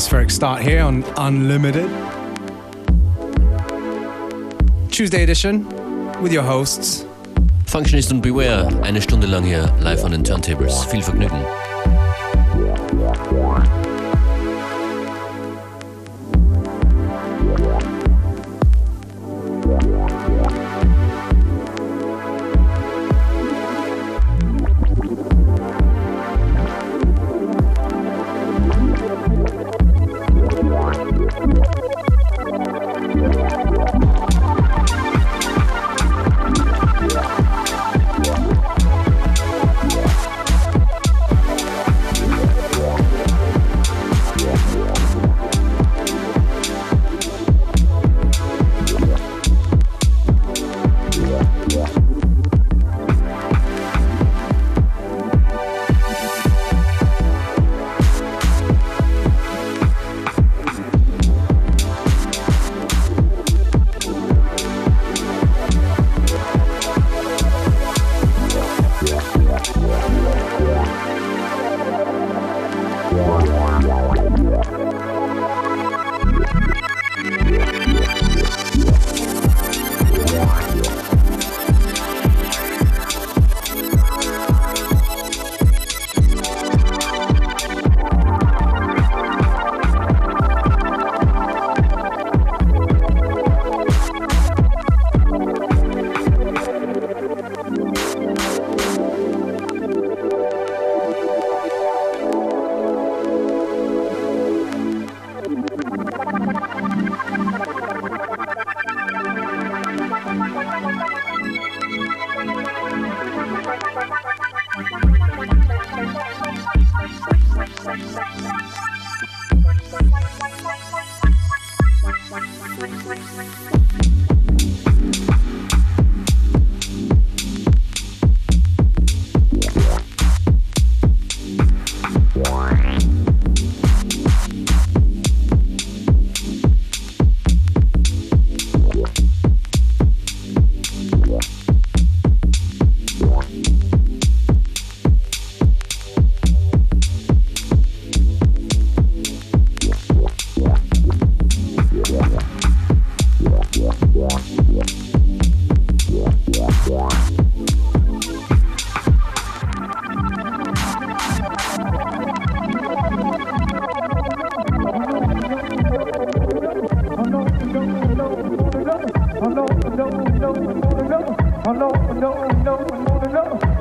atmospheric start here on Unlimited. Tuesday edition with your hosts. Functionist und Beware, eine Stunde lang hier live on den Turntables. Viel Vergnügen. Yeah.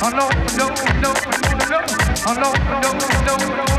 I know, no, no, no, no, I know, no, no, no, no.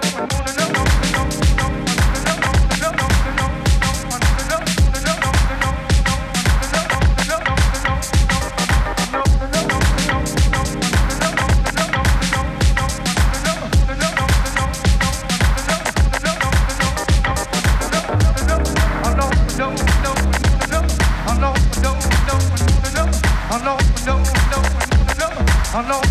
no.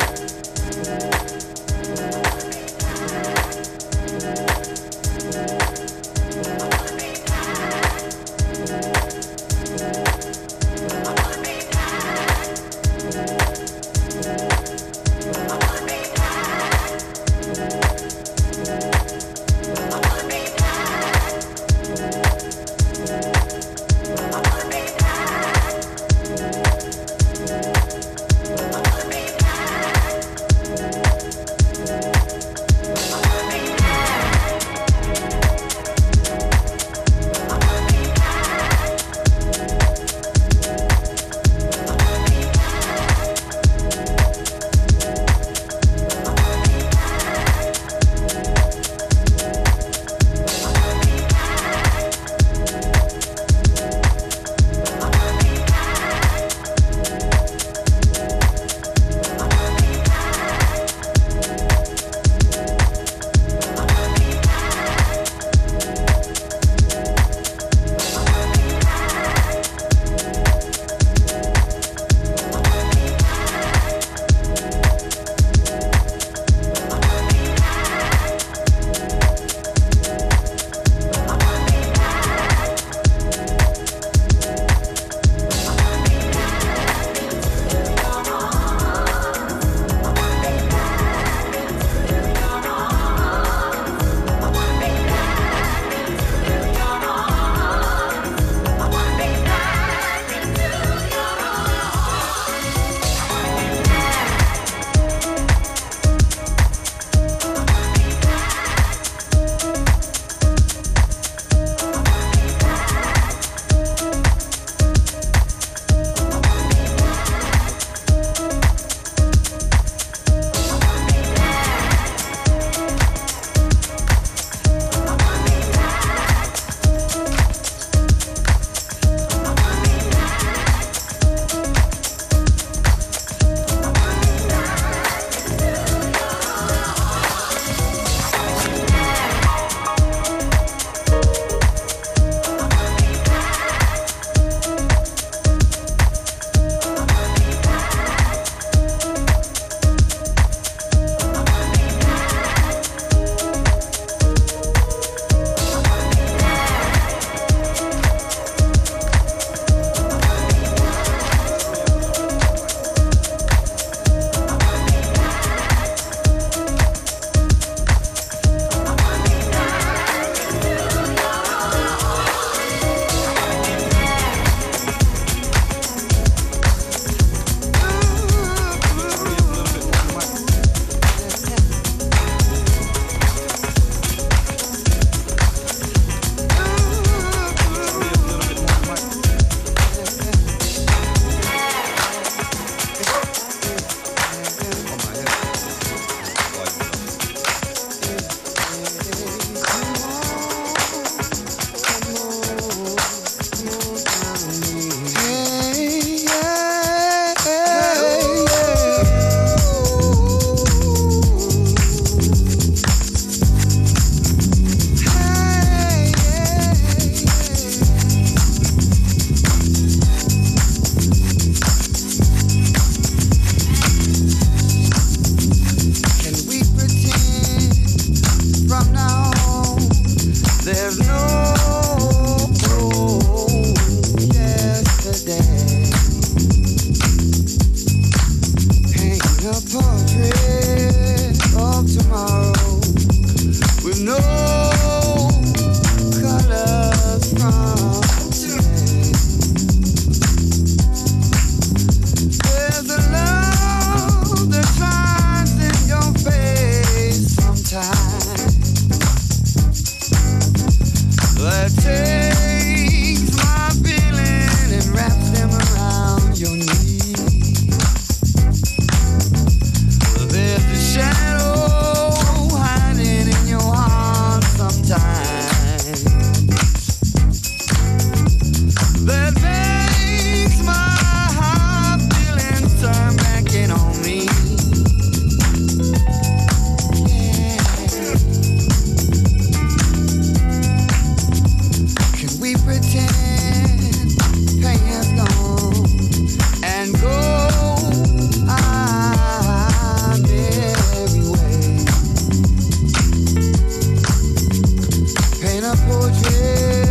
in a portrait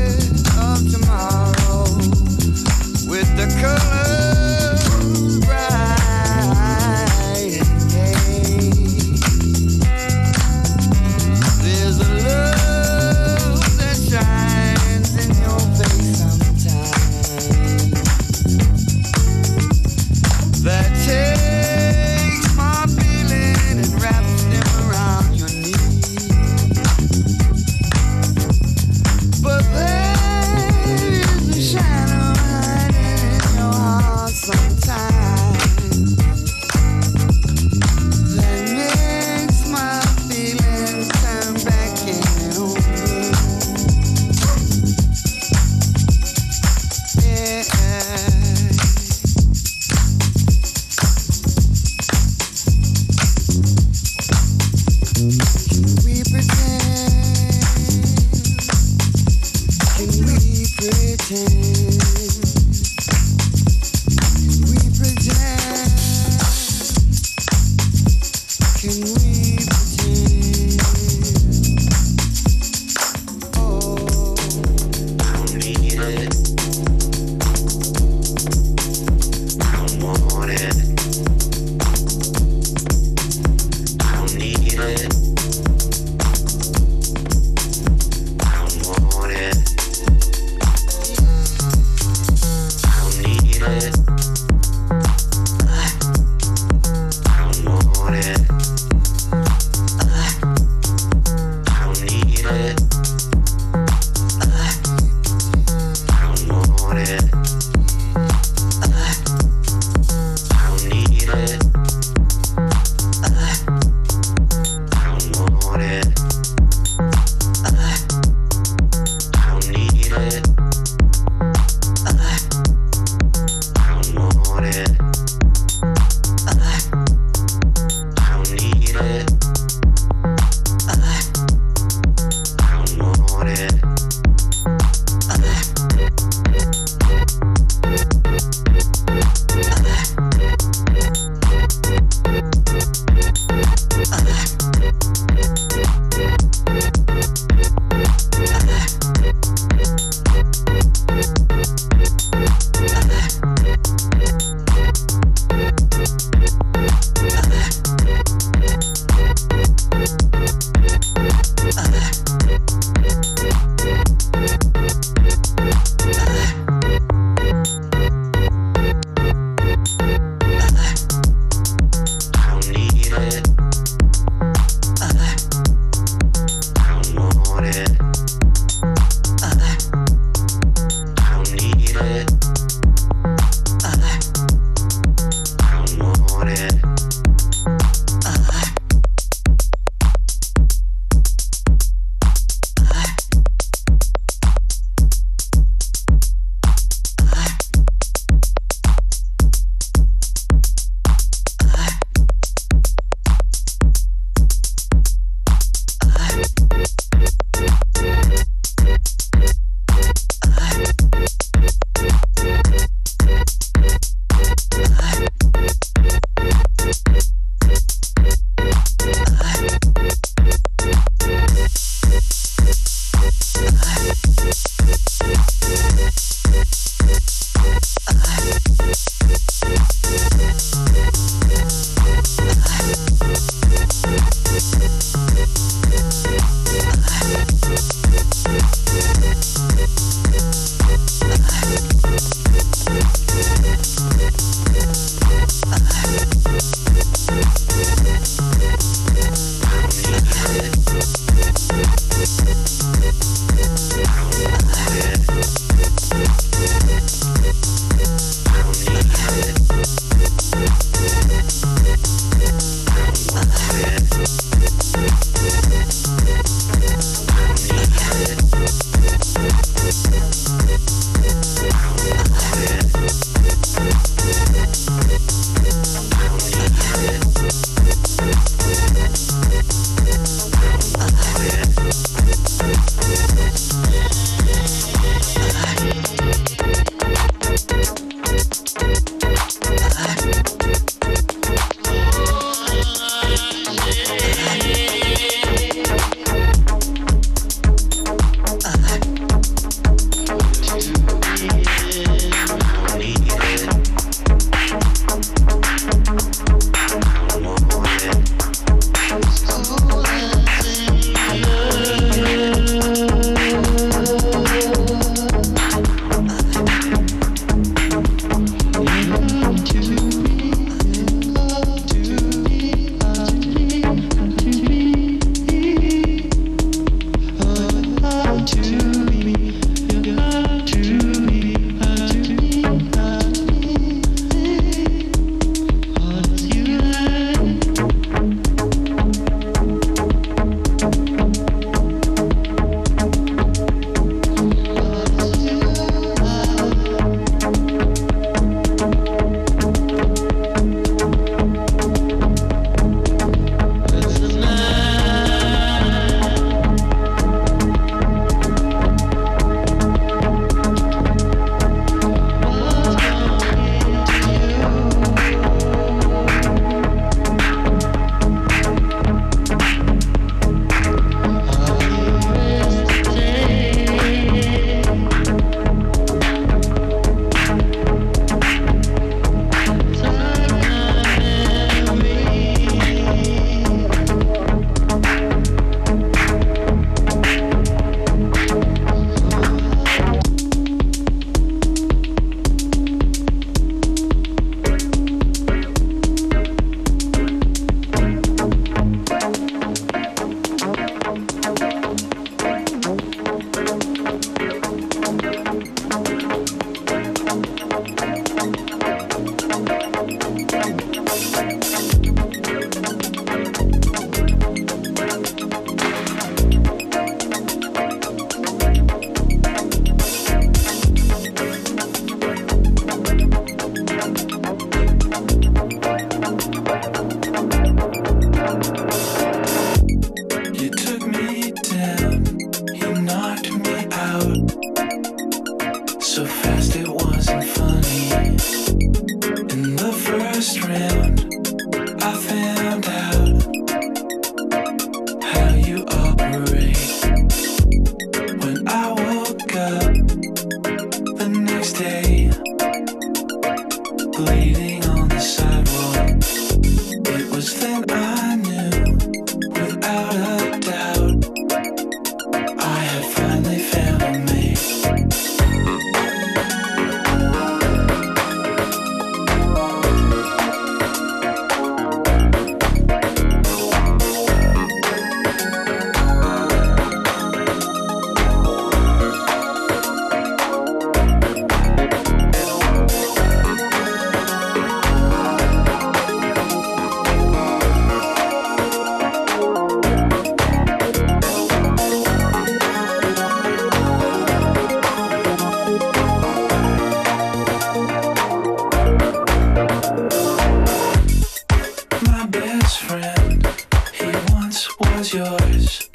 was yours.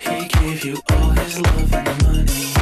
He gave you all his love and money.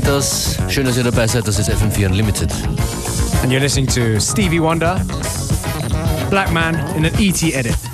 Geht das. Schön, dass ihr dabei seid. Das ist FM4 Unlimited. And you're listening to Stevie Wonder, Black Man in an ET edit.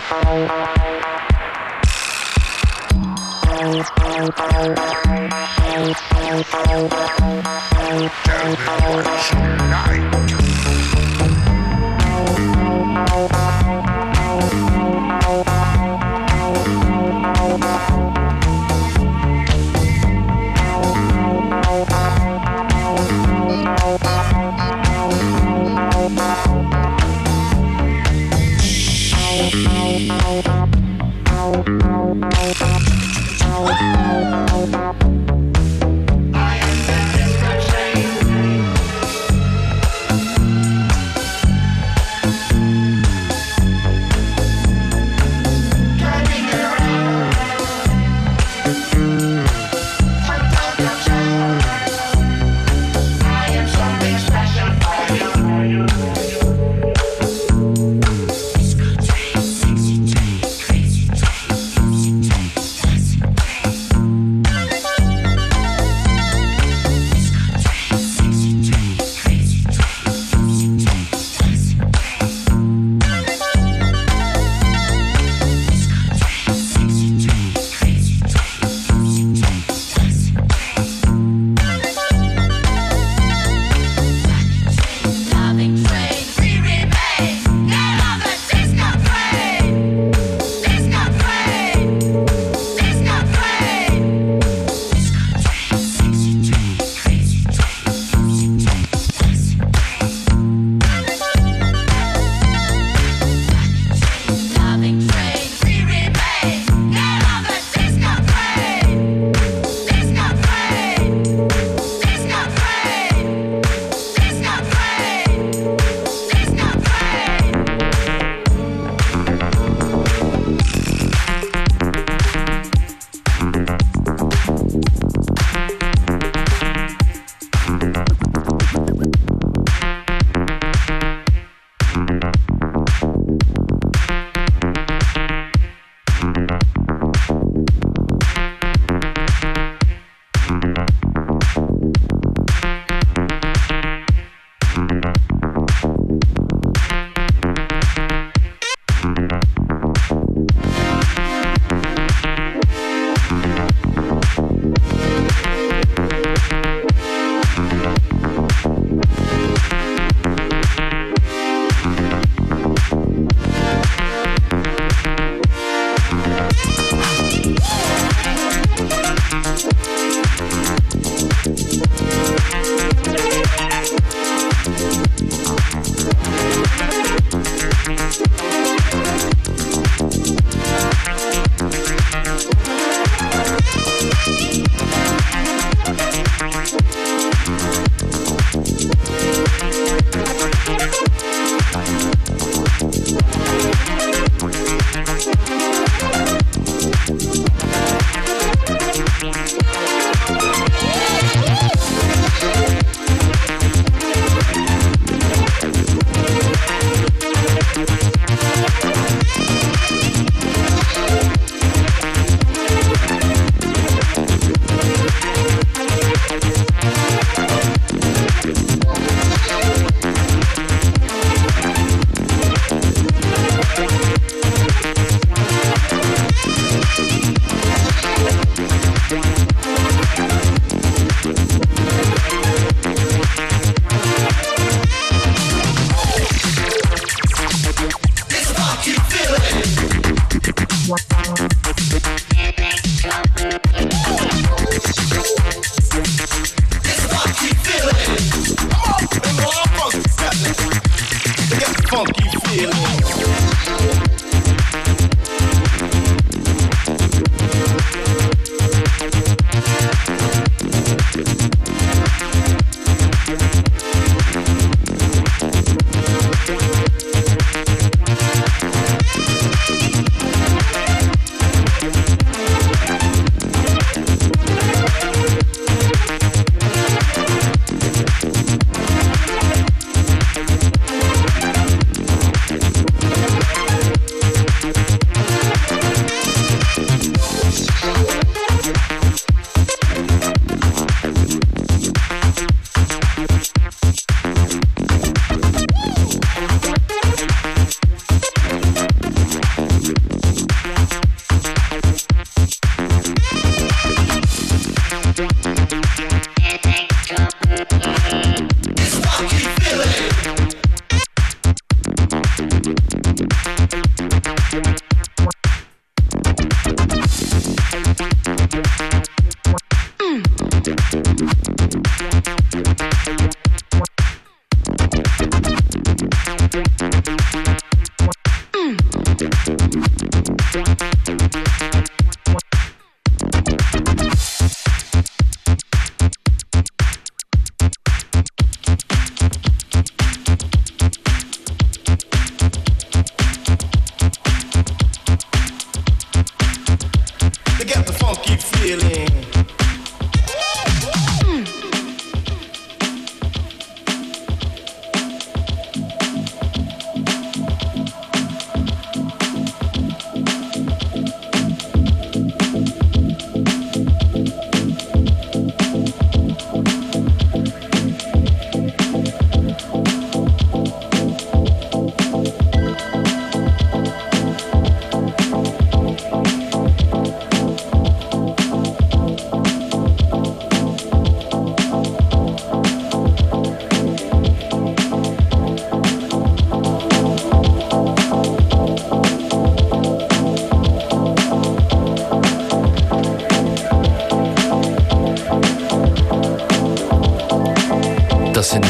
Tell me what's your night.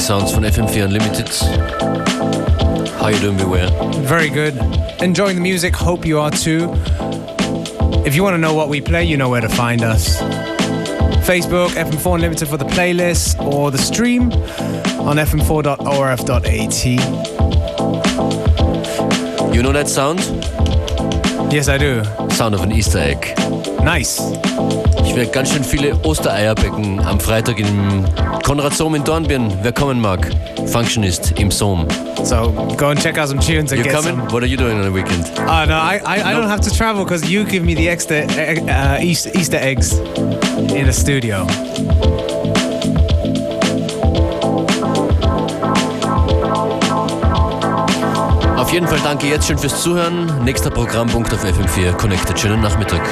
Sounds von FM4 Unlimited. How you doing, Beware? Very good. Enjoying the music. Hope you are too. If you want to know what we play, you know where to find us. Facebook, FM4 Unlimited for the playlist or the stream on fm4.orf.at. You know that sound? Yes, I do. Sound of an Easter egg. Nice. Ich werde ganz schön viele Ostereierbecken am Freitag im Konrad Sohm in Dornbirn, wer kommen mag. Functionist im Sohm. So go and check out some tunes and you get coming? some. What are you doing on the weekend? Oh no, I I, I don't have to travel because you give me the extra uh, Easter, Easter eggs in the studio. Auf jeden Fall danke jetzt schon fürs Zuhören. Nächster Programmpunkt auf FM4 Connected. Schönen Nachmittag.